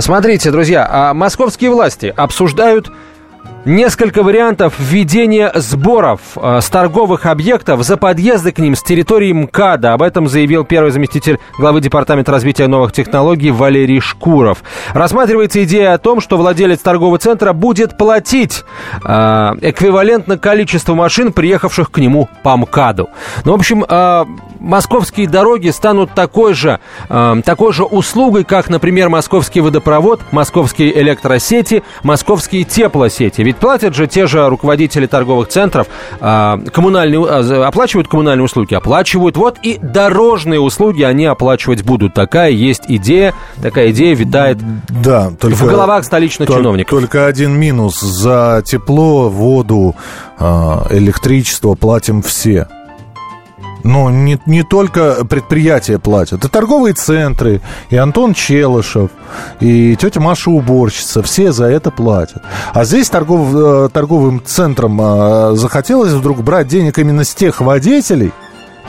Смотрите, друзья, а московские власти обсуждают Несколько вариантов введения сборов э, с торговых объектов за подъезды к ним с территории МКАДа. Об этом заявил первый заместитель главы Департамента развития новых технологий Валерий Шкуров. Рассматривается идея о том, что владелец торгового центра будет платить э, эквивалентно количеству машин, приехавших к нему по МКАДу. Ну, в общем, э, московские дороги станут такой же, э, такой же услугой, как, например, московский водопровод, московские электросети, московские теплосети. Ведь платят же те же руководители торговых центров, э, коммунальные, э, оплачивают коммунальные услуги, оплачивают. Вот и дорожные услуги они оплачивать будут. Такая есть идея, такая идея витает да, только, в головах столичных только, чиновников. Только один минус. За тепло, воду, э, электричество платим все. Но не, не только предприятия платят. И торговые центры, и Антон Челышев, и тетя Маша уборщица. Все за это платят. А здесь торгов, э, торговым центрам э, захотелось вдруг брать денег именно с тех водителей,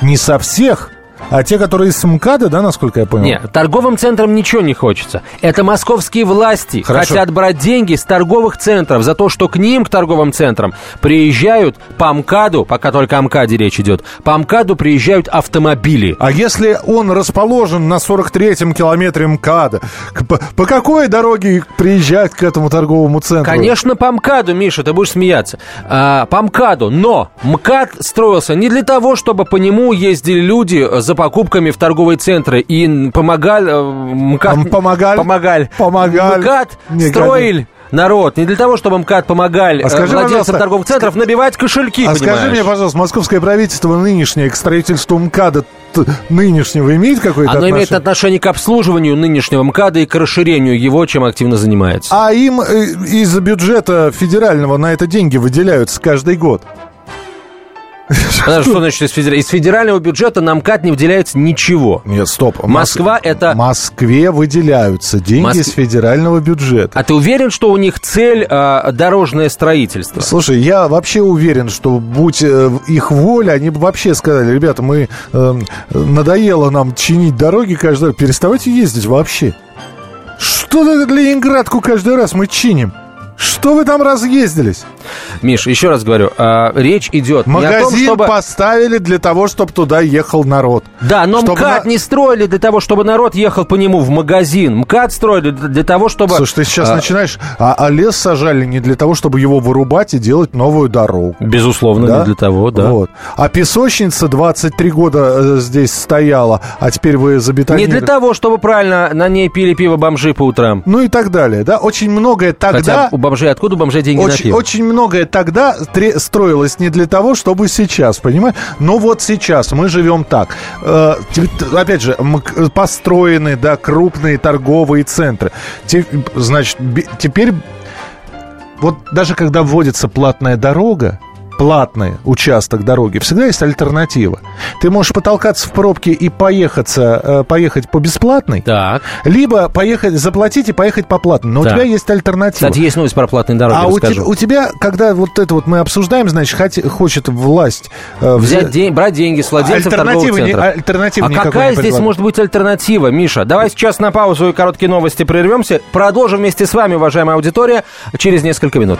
не со всех, а те, которые из МКАДа, да, насколько я понял? Нет, торговым центрам ничего не хочется. Это московские власти Хорошо. хотят брать деньги с торговых центров за то, что к ним, к торговым центрам, приезжают по МКАДу, пока только о МКАДе речь идет, по МКАДу приезжают автомобили. А если он расположен на 43-м километре МКАДа, по, по какой дороге приезжать к этому торговому центру? Конечно, по МКАДу, Миша, ты будешь смеяться. А, по МКАДу, но МКАД строился не для того, чтобы по нему ездили люди за покупками в торговые центры и помогали... э, МКАД, помогали? Помогали. Помогали. МКАД строили народ. Не для того, чтобы МКАД помогали А скажи, э, владельцам пожалуйста, торговых центров набивать кошельки, А понимаешь? скажи мне, пожалуйста, московское правительство нынешнее к строительству МКАДа нынешнего имеет какое-то Оно отношение? имеет отношение к обслуживанию нынешнего МКАДа и к расширению его, чем активно занимается. А им э, из бюджета федерального на это деньги выделяются каждый год. Подожди, что значит из, федера- из федерального бюджета на МКАД не выделяется ничего? Нет, стоп. Москва Мос- это- Москве выделяются деньги Моск- из федерального бюджета. А ты уверен, что у них цель э, дорожное строительство? Слушай, я вообще уверен, что будь э, их воля, они бы вообще сказали, ребята, мы э, надоело нам чинить дороги каждый раз, переставайте ездить вообще. Что за Ленинградку каждый раз мы чиним? Что вы там разъездились? Миш, еще раз говорю, э, речь идет не о том, Магазин чтобы... поставили для того, чтобы туда ехал народ. Да, но Чтобы МКАД на- не строили для того, чтобы народ ехал по нему в магазин. МКАД строили для того, чтобы... Слушай, ты сейчас а, начинаешь... А, а лес сажали не для того, чтобы его вырубать и делать новую дорогу. Безусловно, Да? не для того, да. Вот. А песочница 23 года э, здесь стояла, а теперь вы Не забетонировали. для того, чтобы правильно на ней пили пиво бомжи по утрам. Ну и так далее, да? Очень многое тогда... Хотя бомжей, откуда бомжей деньги на Очень, пиво? очень многое тогда строилось не для того, чтобы сейчас, понимаешь? Но вот сейчас мы живем так. Э, опять же, построены, да, крупные торговые центры. Те- значит, теперь вот даже когда вводится платная дорога, платный участок дороги, всегда есть альтернатива. Ты можешь потолкаться в пробке и поехаться, э, поехать по бесплатной, Так. либо поехать, заплатить и поехать по платной. Но Так. у тебя есть альтернатива. Кстати, есть новость про платные дороги, А у расскажу. тебя, у тебя, когда вот это вот мы обсуждаем, значит, хоти- хочет власть э, Взять взя- день, брать деньги с владельцев торговых Альтернативы не- центров. альтернативы а какая не здесь может быть альтернатива, Миша? Давай сейчас на паузу и короткие новости прервемся. Продолжим вместе с вами, уважаемая аудитория, через несколько минут.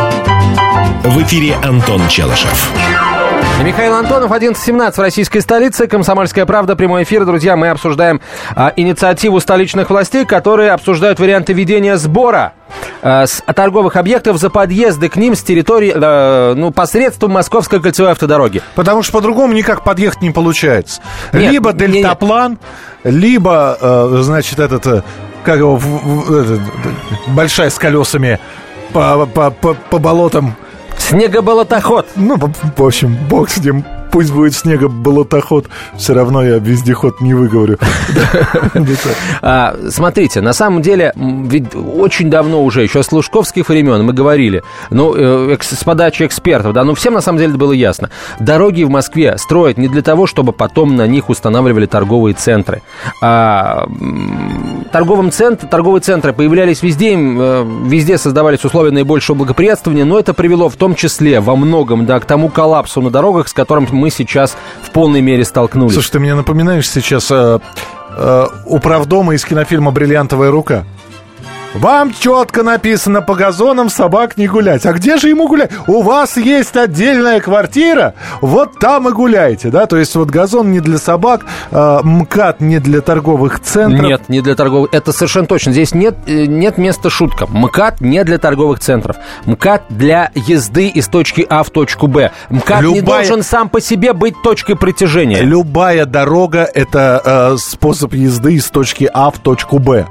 В эфире Антон Челышев. Михаил Антонов, 11.17 в российской столице. Комсомольская правда, прямой эфир. Друзья, мы обсуждаем а, инициативу столичных властей, которые обсуждают варианты ведения сбора а, с торговых объектов за подъезды к ним с территории, э, ну, посредством Московской кольцевой автодороги. Потому что по-другому никак подъехать не получается. Нет, либо дельтаплан, либо, э, значит, этот, э, как его, в- в- этот, большая с колесами по, по, по, по болотам. Снегоболотоход. Ну, в общем, бог с ним. Пусть будет снега болотоход, все равно я вездеход не выговорю. А, смотрите, на самом деле, ведь очень давно уже, еще с лужковских времен мы говорили, ну, э, с подачи экспертов, да, ну, всем на самом деле было ясно. Дороги в Москве строят не для того, чтобы потом на них устанавливали торговые центры. А, торговым центр, торговые центры появлялись везде, э, везде создавались условия наибольшего благоприятствования, но это привело в том числе во многом, да, к тому коллапсу на дорогах, с которым мы сейчас в полной мере столкнулись. Слушай, ты мне напоминаешь сейчас э, э, управдома из кинофильма «Бриллиантовая рука». Вам четко написано по газонам собак не гулять. А где же ему гулять? У вас есть отдельная квартира, вот там и гуляйте, да? То есть вот газон не для собак, э, МКАД не для торговых центров. Нет, не для торговых. Это совершенно точно. Здесь нет, э, нет места шуткам. МКАД не для торговых центров. МКАД для езды из точки А в точку Б. МКАД Любая... не должен сам по себе быть точкой притяжения. Любая дорога – это э, способ езды из точки А в точку Б.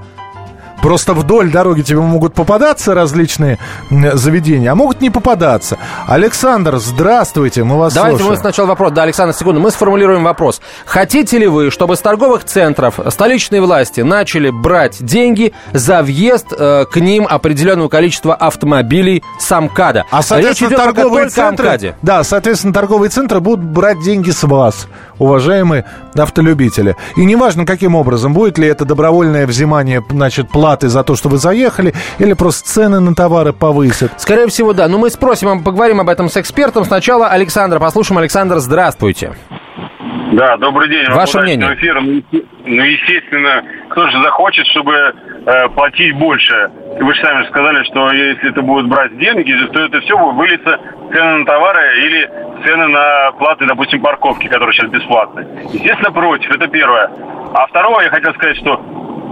Просто вдоль дороги тебе могут попадаться различные заведения, а могут не попадаться. Александр, здравствуйте, мы вас Давайте слушаем. мы сначала вопрос. Да, Александр, секунду. Мы сформулируем вопрос. Хотите ли вы, чтобы с торговых центров столичные власти начали брать деньги за въезд э, к ним определенного количества автомобилей с Амкада? А, соответственно, торговые центры... Да, соответственно, торговые центры будут брать деньги с вас, уважаемые автолюбители. И неважно, каким образом, будет ли это добровольное взимание, значит, платы платы за то, что вы заехали, или просто цены на товары повысят? Скорее всего, да. Но мы спросим, поговорим об этом с экспертом. Сначала Александр. Послушаем. Александр, здравствуйте. Да, добрый день. Ваше мнение? Эфир. Ну, ну, естественно, кто же захочет, чтобы э, платить больше? Вы же сами сказали, что если это будут брать деньги, то это все выльется цены на товары или цены на платы, допустим, парковки, которые сейчас бесплатны. Естественно, против. Это первое. А второе, я хотел сказать, что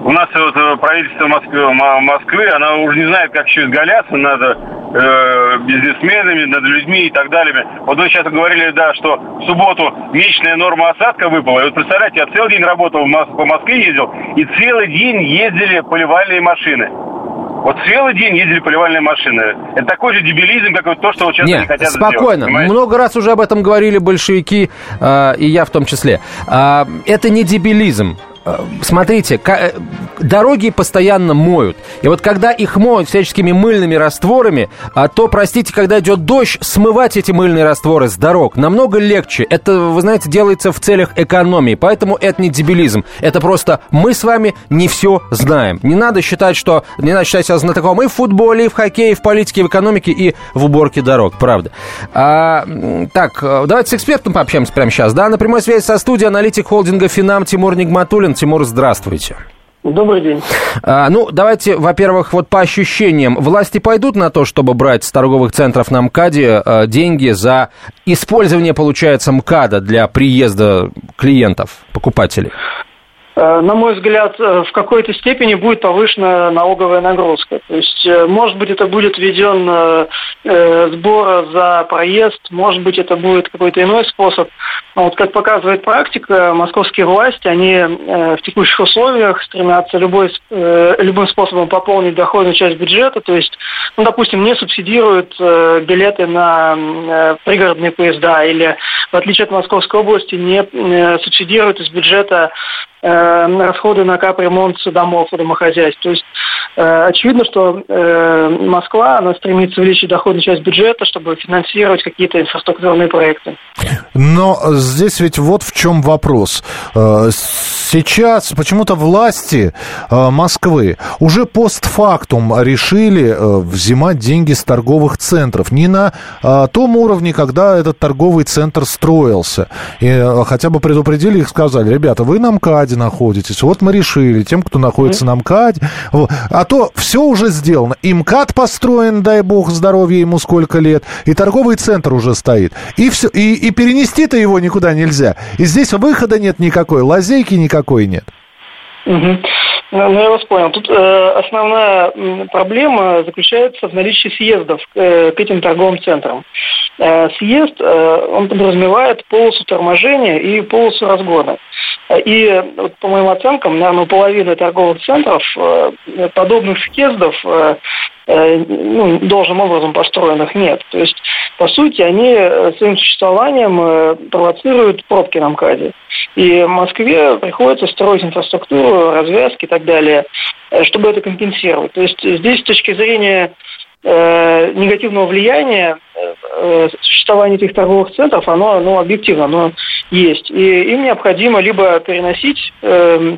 у нас вот э, правительство Москвы, Москвы, она уже не знает, как еще изгаляться над э, бизнесменами, над людьми и так далее. Вот вы сейчас говорили, да, что в субботу месячная норма осадка выпала. И вот представляете, я целый день работал по Москве, ездил, и целый день ездили поливальные машины. Вот целый день ездили поливальные машины. Это такой же дебилизм, как вот то, что вот сейчас Нет, они хотят спокойно. Сделать, Много раз уже об этом говорили большевики, э, и я в том числе. Э, это не дебилизм. Э, смотрите, э, дороги постоянно моют. И вот когда их моют всяческими мыльными растворами, а то, простите, когда идет дождь, смывать эти мыльные растворы с дорог намного легче. Это, вы знаете, делается в целях экономии. Поэтому это не дебилизм. Это просто мы с вами не все знаем. Не надо считать, что... Не надо считать себя знатоком и в футболе, и в хоккее, и в политике, и в экономике, и в уборке дорог. Правда. А, так, э, давайте с экспертом пообщаемся прямо сейчас. Да, на прямой связи со студией аналитик холдинга «Финам» Тимур Нигматуллин. Тимур, здравствуйте. Добрый день. А, ну, давайте, во-первых, вот по ощущениям. Власти пойдут на то, чтобы брать с торговых центров на МКАДе а, деньги за использование, получается, МКАДа для приезда клиентов, покупателей? Э, на мой взгляд, э, в какой-то степени будет повышена налоговая нагрузка. То есть, э, может быть, это будет введен сбор за проезд, может быть, это будет какой-то иной способ. Но вот как показывает практика, московские власти, они в текущих условиях стремятся любой, любым способом пополнить доходную часть бюджета, то есть, ну, допустим, не субсидируют билеты на пригородные поезда или, в отличие от Московской области, не субсидируют из бюджета расходы на капремонт домов и домохозяйств. То есть э, очевидно, что э, Москва, она стремится увеличить доходную часть бюджета, чтобы финансировать какие-то инфраструктурные проекты. Но здесь ведь вот в чем вопрос. Сейчас почему-то власти Москвы уже постфактум решили взимать деньги с торговых центров. Не на том уровне, когда этот торговый центр строился. И хотя бы предупредили их, сказали, ребята, вы нам МКАДе МКАДе находитесь. Вот мы решили, тем, кто находится на МКАДе. Вот. А то все уже сделано. И МКАД построен, дай бог, здоровья ему сколько лет. И торговый центр уже стоит. И, все, и, и перенести-то его никуда нельзя. И здесь выхода нет никакой, лазейки никакой нет. Угу. Ну, я вас понял. Тут э, основная проблема заключается в наличии съездов э, к этим торговым центрам. Э, съезд, э, он подразумевает полосу торможения и полосу разгона. И вот, по моим оценкам, наверное, у половины торговых центров э, подобных съездов э, ну, должным образом построенных нет. То есть, по сути, они своим существованием провоцируют пробки на МКАДе. И Москве приходится строить инфраструктуру, развязки и так далее, чтобы это компенсировать. То есть здесь с точки зрения э, негативного влияния э, существования этих торговых центров, оно, оно объективно, оно есть. И им необходимо либо переносить э, Э,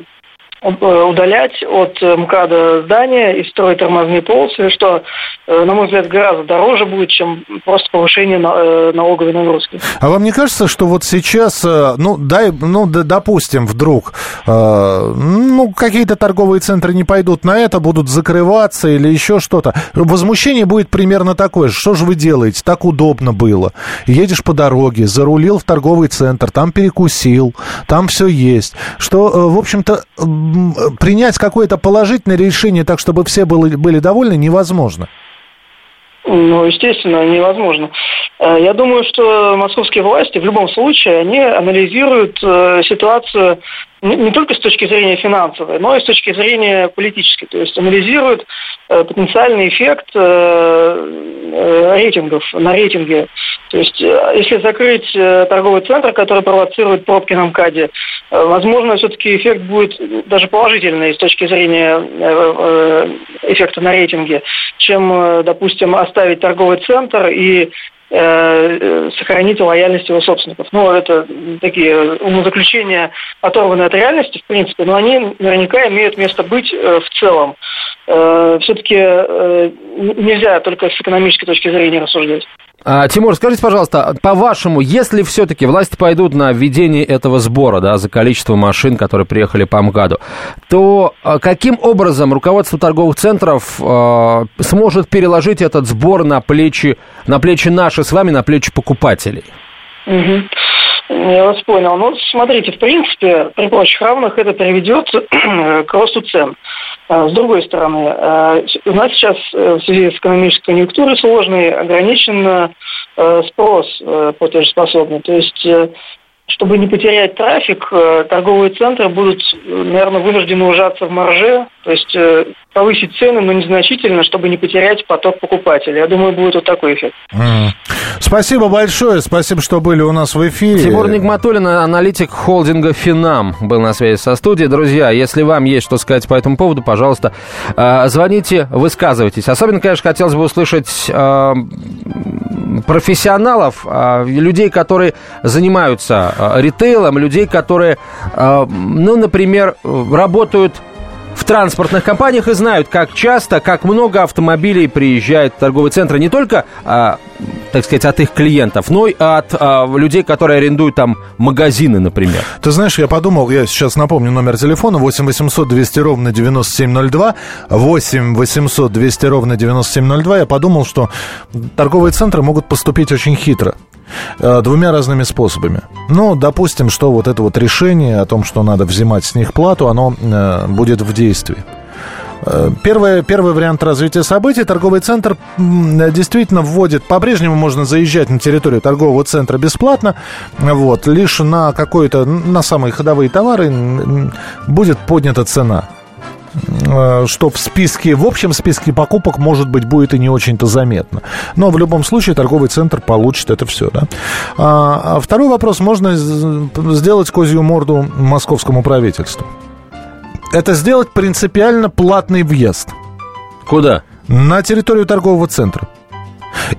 удалять от э, МКАДа здания и строить тормозные полосы, что, э, на мой взгляд, гораздо дороже будет, чем просто повышение налоговой нагрузки. А вам не кажется, что вот сейчас, ну, дай, ну, допустим, вдруг, ну, какие-то торговые центры не пойдут на это, будут закрываться или еще что-то, возмущение будет примерно такое же. Что же вы делаете? Так удобно было. Едешь по дороге, зарулил в торговый центр, там перекусил, там все есть. Что, в общем-то, принять какое-то положительное решение так, чтобы все были, были довольны, невозможно. Ну, естественно, невозможно. Э, я думаю, что московские власти в любом случае, они анализируют э, ситуацию не только с точки зрения финансовой, но и с точки зрения политической. То есть анализируют э, потенциальный эффект рейтингов на рейтинге. То есть если закрыть торговый центр, который провоцирует пробки на МКАДе, возможно, все-таки эффект будет даже положительный с точки зрения эффекта на рейтинге, чем, допустим, оставить торговый центр и Э, сохранить лояльность его собственников. Ну, это такие умозаключения, оторванные от реальности, в принципе, но они наверняка имеют место быть э, в целом. Э, Все-таки нельзя только с экономической точки зрения рассуждать. А, Тимур, скажите, пожалуйста, по-вашему, если все-таки власти пойдут на введение этого сбора, да, за количество машин, которые приехали по МКАДу, то а, каким образом руководство торговых центров а, сможет переложить этот сбор на плечи, на плечи наши с вами, на плечи покупателей? Угу. Я вас понял. Ну, смотрите, в принципе, при прочих равных это приведет к росту цен. А, с другой стороны, а, у нас сейчас э, в связи с экономической конъюнктурой сложной ограничен э, спрос э, платежеспособный. То есть чтобы не потерять трафик, э, торговые центры будут, наверное, вынуждены ужаться в марже, то есть э, повысить цены, но незначительно, чтобы не потерять поток покупателей. Я думаю, будет вот такой эффект. Mm. Спасибо большое, спасибо, что были у нас в эфире. Тимур Нигматуллин, аналитик холдинга «Финам», был на связи со студией. Друзья, если вам есть что сказать по этому поводу, пожалуйста, э, звоните, высказывайтесь. Особенно, конечно, хотелось бы услышать профессионалов, людей, которые занимаются Э, ритейлом, людей, которые, э, ну, например, работают транспортных компаниях и знают, как часто, как много автомобилей приезжает в торговые центры не только, а, так сказать, от их клиентов, но и от а, людей, которые арендуют там магазины, например. Ты знаешь, я подумал, я сейчас напомню номер телефона 8 800 200 ровно 9702, 8 800 200 ровно 9702. Я подумал, что торговые центры могут поступить очень хитро. Э, двумя разными способами. Ну, допустим, что вот это вот решение о том, что надо взимать с них плату, оно э, будет в действии. Э, первый, первый вариант развития событий. Торговый центр действительно вводит, по-прежнему можно заезжать на территорию торгового центра бесплатно, вот, лишь на какой-то, на самые ходовые товары будет поднята цена. Э, что в списке, в общем списке покупок, может быть, будет и не очень-то заметно. Но в любом случае торговый центр получит это все. Да? А, а второй вопрос. Можно сделать козью морду московскому правительству. Это сделать принципиально платный въезд. Куда? На территорию торгового центра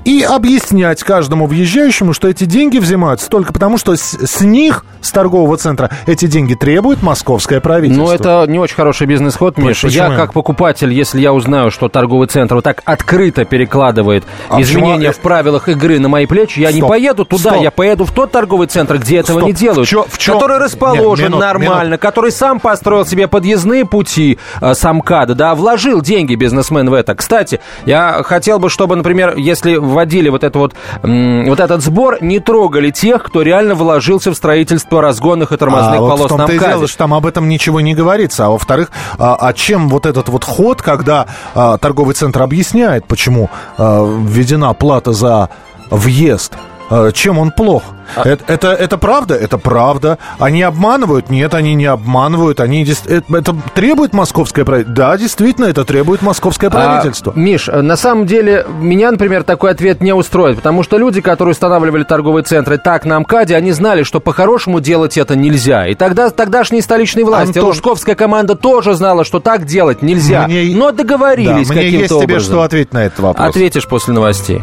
и объяснять каждому въезжающему, что эти деньги взимаются только потому, что с, с них, с торгового центра, эти деньги требует московское правительство. Ну, это не очень хороший бизнес-ход, Миша. Я, как покупатель, если я узнаю, что торговый центр вот так открыто перекладывает а изменения почему? в правилах игры на мои плечи, я Стоп. не поеду туда, Стоп. я поеду в тот торговый центр, где этого Стоп. не делают. В чё, в чё? Который расположен Нет, минут, нормально, минут. который сам построил себе подъездные пути э, сам да, вложил деньги бизнесмен в это. Кстати, я хотел бы, чтобы, например, если вводили вот, это вот, вот этот сбор, не трогали тех, кто реально вложился в строительство разгонных и тормозных а, полос вот в том-то и дело, что там об этом ничего не говорится. А во-вторых, а, а чем вот этот вот ход, когда а, торговый центр объясняет, почему а, введена плата за въезд чем он плох. А Это, это, это правда? Это правда. Они обманывают? Нет, они не обманывают. Они, дес- это, требует московское правительство? Да, действительно, это требует московское правительство. А, Миш, э, на самом деле, меня, например, такой ответ не устроит, потому что люди, которые устанавливали торговые центры так на МКАДе, они знали, что по-хорошему делать это нельзя. И тогда тогдашние столичные власти, Антон- Лужковская команда тоже знала, что так делать нельзя. Мне- Но Да, договорились мне каким-то есть тебе образом. что ответить на этот вопрос. Ответишь после новостей.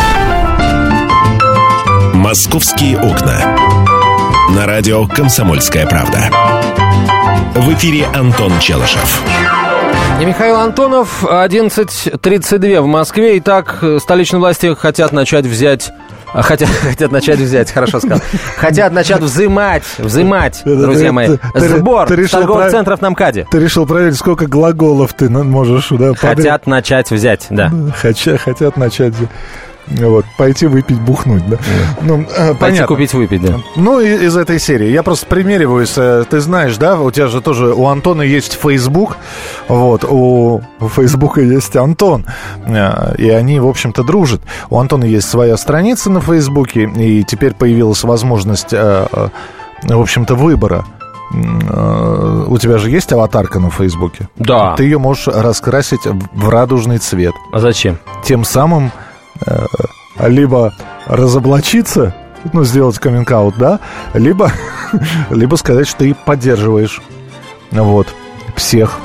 «Московские окна». На радио «Комсомольская правда». В эфире Антон Челышев. И Михаил Антонов, 11.32 в Москве. Итак, столичные власти хотят начать взять... а, Хотят, хотят начать взять, хорошо сказал. Хотят начать взимать, взимать, друзья ты- мои, ты- ты- сбор ты с решил торговых прав- центров на МКАДе. Ты решил проверить, сколько глаголов ты можешь да, подряд- Хотят начать взять, да. Хотя, хотят начать вот, пойти выпить, бухнуть, да? Ну, э, Пойти понятно. купить, выпить, да. Ну, из этой серии. Я просто примериваюсь. э, Ты знаешь, да, у тебя же тоже, у Антона есть Facebook. Вот, у Фейсбука есть Антон. э, И они, в общем-то, дружат. У Антона есть своя страница на Фейсбуке. И теперь появилась возможность, в общем-то, выбора. У тебя же есть аватарка на Фейсбуке? Да. Ты ее можешь раскрасить в радужный цвет. А зачем? Тем самым либо разоблачиться, ну, сделать каминг да, либо, либо сказать, что ты поддерживаешь вот, всех.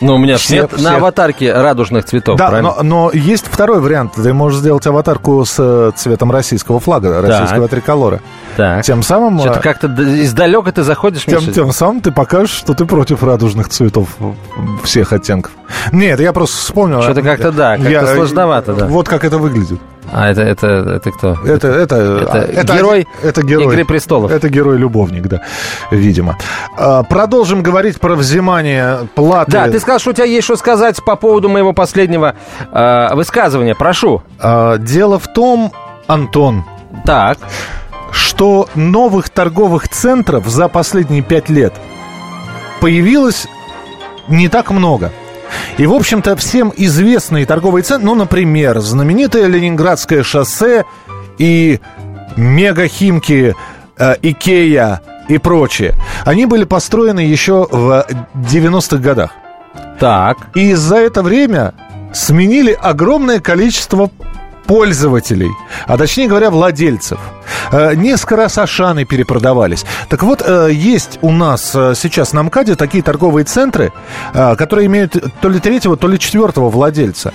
Ну, у меня Все- нет все. на аватарке радужных цветов, да, правильно? но, но есть второй вариант. Ты можешь сделать аватарку с э, цветом российского флага, российского триколора. Так. Тем самым... э, Что-то как-то д- издалека ты заходишь, Тем, Миша? тем самым ты покажешь, что ты против радужных цветов всех оттенков. Нет, я просто вспомнил. Что-то как-то, да, как-то Я- сложновато, да. Вот как это выглядит. А это, это, это кто? Это, это, Это герой это герой «Игры престолов». Это герой-любовник, да, видимо. А, Продолжим говорить про взимание платы. Да, ты сказал, что у тебя есть что сказать по поводу моего последнего э, высказывания. Прошу. А, Дело в том, Антон, Так. Что новых торговых центров за последние пять лет появилось не так много. И, в общем-то, всем известные торговые центры, ну, например, знаменитое Ленинградское шоссе и мегахимки э, Икея и прочее, они были построены еще в 90-х годах. Так. И за это время сменили огромное количество пользователей, а точнее говоря, владельцев. Э, Несколько раз Ашаны перепродавались. Так вот, э, есть у нас э, сейчас на МКАДе такие торговые центры, которые имеют то ли третьего, то ли четвертого владельца.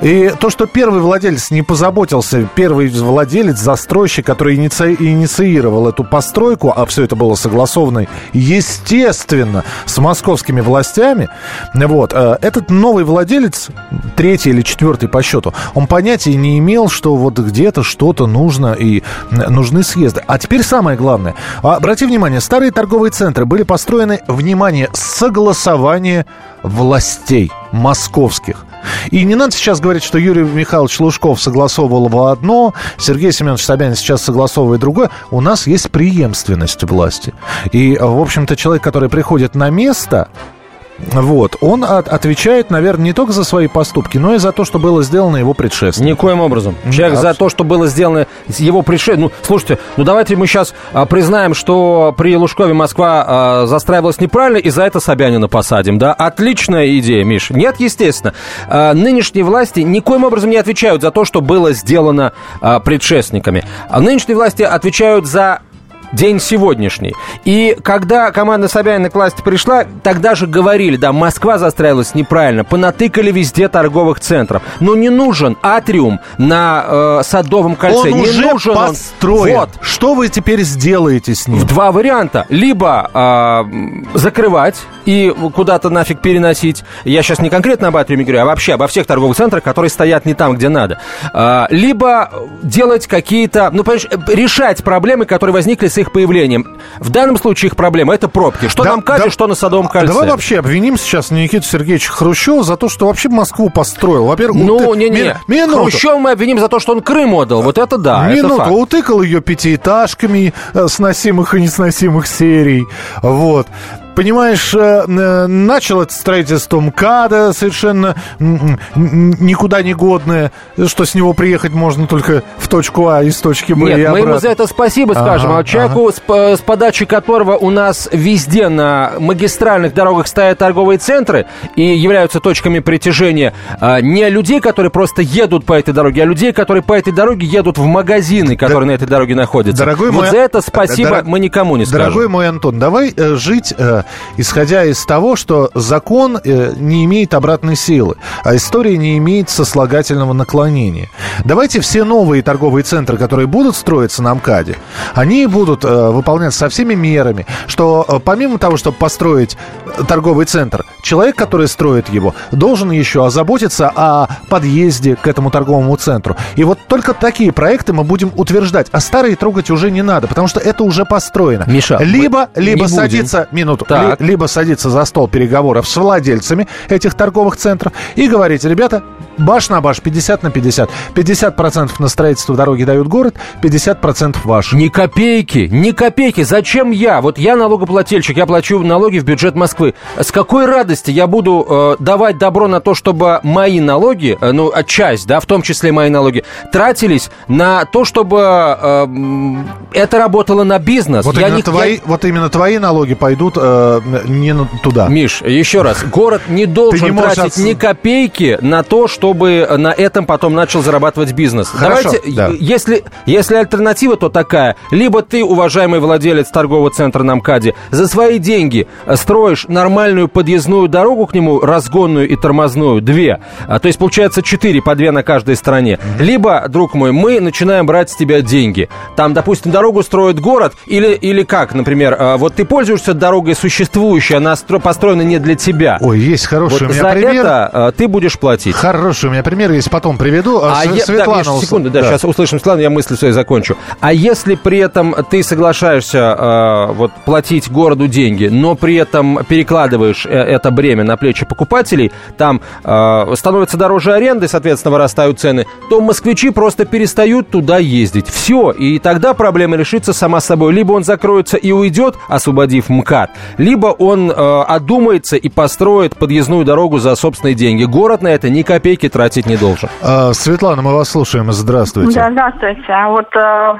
И то, что первый владелец не позаботился, первый владелец, застройщик, который иници- инициировал эту постройку, а все это было согласовано, естественно, с московскими властями, вот, э, этот новый владелец, третий или четвертый по счету, он понятия не имел, что вот где-то что-то нужно и нужны съезды. А теперь самое главное. А, Обрати внимание, старые торговые центры были построены, внимание, согласование властей московских. И не надо сейчас говорить, что Юрий Михайлович Лужков согласовывал одно, Сергей Семенович Собянин сейчас согласовывает другое. У нас есть преемственность власти. И, в общем-то, человек, который приходит на место, вот, он от- отвечает, наверное, не только за свои поступки, но и за то, что было сделано его предшественником. Никоим образом. Человек Да, за то, что было сделано его пришествием. Ну, слушайте, ну давайте мы сейчас а, признаем, что при Лужкове Москва а, застраивалась неправильно, и за это Собянина посадим, да? Отличная идея, Миш. Нет, естественно. А, нынешние власти никоим образом не отвечают за то, что было сделано а, предшественниками. А нынешние власти отвечают за день сегодняшний. И когда команда Собянина к власти пришла, тогда же говорили, да, Москва застраивалась неправильно, понатыкали везде торговых центров. Но не нужен атриум на э, Садовом кольце. Он не уже нужен он. построен. Вот. Что вы теперь сделаете с ним? В два варианта. Либо м, закрывать и куда-то нафиг переносить. Я сейчас не конкретно об Атриуме говорю, а вообще обо всех торговых центрах, которые стоят не там, где надо. А, либо делать какие-то... Ну, понимаешь, э, решать проблемы, которые возникли с их появлением. В данном случае их проблема – это пробки. Что Да- на МКАДе, да- что на Садовом кольце. Давай вообще обвиним сейчас Никиту Сергеевича Хрущева за то, что вообще Москву построил. Во-первых, Ну, уты- не-не, ми- минуту. Хрущева мы обвиним за то, что он Крым отдал. Вот это да, это Минуту, факт. утыкал ее пятиэтажками э, сносимых и несносимых серий. Вот. Понимаешь, э, э, начал это строительство МКАДа совершенно никуда не годное, что с него приехать можно только в точку А из точки Б и Нет, мы ему обратно. за это спасибо Ага, скажем. А вот человеку, ага. с, по- с подачи которого у нас везде на магистральных дорогах стоят торговые центры и являются точками притяжения а, не людей, которые просто едут по этой дороге, а людей, которые по этой дороге едут в магазины, которые на этой дороге находятся. Дорогой вот мой- за это спасибо Дор- мы никому не скажем. Дорогой мой Антон, давай э, жить, э, исходя из того, что закон э, не имеет обратной силы, а история не имеет сослагательного наклонения. Давайте все новые торговые центры, которые будут строиться на МКАДе, они будут э, выполняться со всеми мерами, что э, помимо того, чтобы построить торговый центр, человек, который строит его, должен еще озаботиться о подъезде к этому торговому центру. И вот только такие проекты мы будем утверждать, а старые трогать уже не надо, потому что это уже построено. Миша, либо, либо садиться, минуту, Так. ли- либо садиться за стол переговоров с владельцами этих торговых центров и говорить, ребята, баш на баш, 50 на 50. 50% на строительство дороги дают город, 50% ваш. Ни копейки, ни копейки. Зачем я? Вот я налогоплательщик, я плачу налоги в бюджет Москвы. С какой радости я буду э, давать добро на то, чтобы мои налоги, э, ну, а часть, да, в том числе мои налоги, тратились на то, чтобы э, это работало на бизнес? Вот, Я именно не- твои, я- вот именно твои налоги пойдут э, не туда. Миш, еще раз, город не должен не тратить ни копейки на то, чтобы на этом потом начал зарабатывать бизнес. Хорошо, Давайте, да. если, если альтернатива, то такая. Либо ты, уважаемый владелец торгового центра на МКАДе, за свои деньги строишь нормальную подъездную дорогу к нему, разгонную и тормозную, две. А, то есть, получается, четыре по две на каждой стороне. Либо, друг мой, мы начинаем брать с тебя деньги. Там, допустим, дорогу строит город, или, или как, например, а, вот ты пользуешься дорогой существующей, она стро- построена не для тебя. Ой, есть хороший Вот у меня за пример. это а, ты будешь платить. Хороший у меня пример, если потом приведу. А, А да, Светлана Миша, ус- секунду, да, сейчас услышим Светлану, я мысль свою закончу. А если при этом ты соглашаешься э, вот платить городу деньги, но при этом перекладываешь э, это бремя на плечи покупателей, там э, становится дороже аренды, соответственно, вырастают цены, то москвичи просто перестают туда ездить. Все, и тогда проблема решится сама собой. Либо он закроется и уйдет, освободив МКАД, либо он э, одумается и построит подъездную дорогу за собственные деньги. Город на это ни копейки тратить не должен. А, Светлана, мы вас слушаем. Здравствуйте. Да, здравствуйте. А Вот э,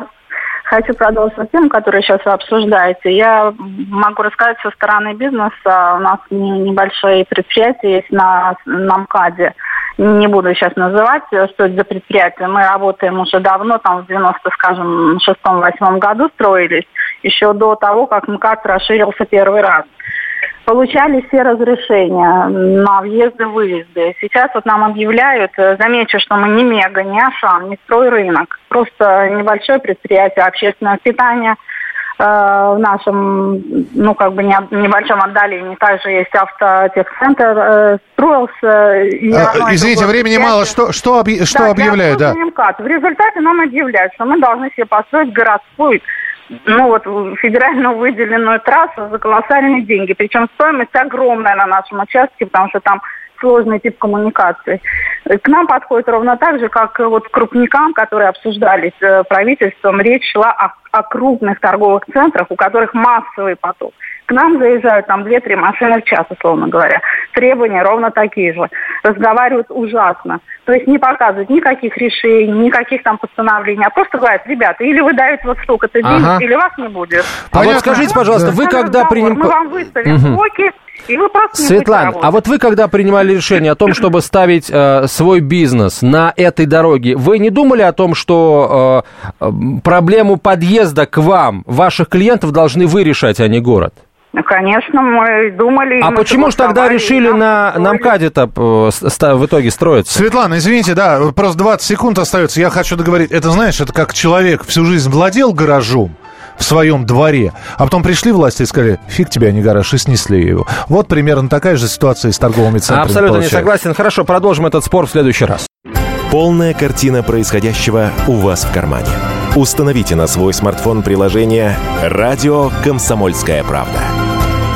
хочу продолжить тему, которую сейчас вы обсуждаете. Я могу рассказать со стороны бизнеса. У нас не- небольшое предприятие есть на, на МКАДе. Не буду сейчас называть, э, что это за предприятие. Мы работаем уже давно, там в 90, скажем, шестом-восьмом году строились, еще до того, как МКАД расширился первый раз получали все разрешения на въезды-выезды. Сейчас вот нам объявляют, э, замечу, что мы не мега, не Ашан, не стройрынок, просто небольшое предприятие общественного питания э, в нашем, ну, как бы не- небольшом отдалении. Также есть автотехцентр, э, строился. и А, извините, времени мало. Что, что, объ- что Да, объявляют? Да. МКАД. В результате нам объявляют, что мы должны себе построить городскую ну вот федерально выделенную трассу за колоссальные деньги. Причем стоимость огромная на нашем участке, потому что там сложный тип коммуникации. К нам подходит ровно так же, как вот к крупникам, которые обсуждались э, правительством. Речь шла о, о крупных торговых центрах, у которых массовый поток. К нам заезжают там 2-3 машины в час, условно говоря. Требования ровно такие же. Разговаривают ужасно. То есть не показывают никаких решений, никаких там постановлений, а просто говорят, ребята, или вы даете вот столько-то денег, Ага. или вас не будет. А вот скажите, пожалуйста, Да. вы когда Разговор. приним... Мы вам выставим Мгм. блоки, И вы просто не Светлана, будете а вот вы когда принимали решение о том, чтобы ставить э, свой бизнес на этой дороге, вы не думали о том, что э, проблему подъезда к вам, ваших клиентов должны вы решать, а не город? Ну, конечно, мы думали... А почему же тогда решили на, на. МКАДе-то э, в итоге строиться? Светлана, извините, да, просто 20 секунд остается. Я хочу договорить. Это, знаешь, это как человек всю жизнь владел гаражом в своем дворе, а потом пришли власти и сказали, фиг тебе, а не гараж, и снесли его. Вот примерно такая же ситуация и с торговыми центрами Абсолютно не получается. согласен. Хорошо, продолжим этот спор в следующий раз. Полная картина происходящего у вас в кармане. Установите на свой смартфон приложение «Радио Комсомольская правда».